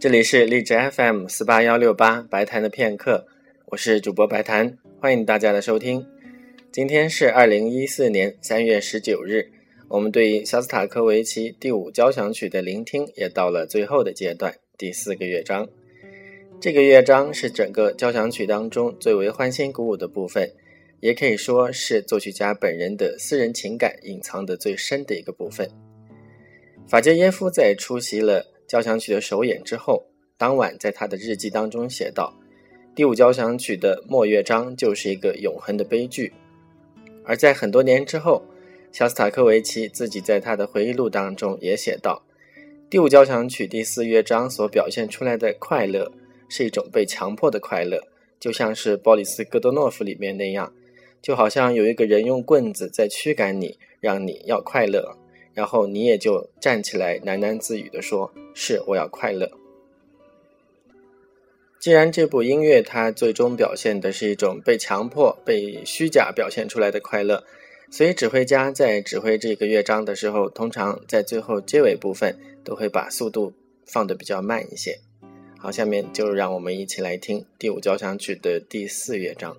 这里是荔枝 FM 四八幺六八白谈的片刻，我是主播白谈，欢迎大家的收听。今天是二零一四年三月十九日，我们对于肖斯塔科维奇第五交响曲的聆听也到了最后的阶段，第四个乐章。这个乐章是整个交响曲当中最为欢欣鼓舞的部分，也可以说是作曲家本人的私人情感隐藏的最深的一个部分。法杰耶夫在出席了交响曲的首演之后，当晚在他的日记当中写道：“第五交响曲的末乐章就是一个永恒的悲剧。”而在很多年之后，肖斯塔科维奇自己在他的回忆录当中也写道：“第五交响曲第四乐章所表现出来的快乐。”是一种被强迫的快乐，就像是鲍里斯·戈多诺夫里面那样，就好像有一个人用棍子在驱赶你，让你要快乐，然后你也就站起来喃喃自语地说：“是，我要快乐。”既然这部音乐它最终表现的是一种被强迫、被虚假表现出来的快乐，所以指挥家在指挥这个乐章的时候，通常在最后结尾部分都会把速度放得比较慢一些。好，下面就让我们一起来听第五交响曲的第四乐章。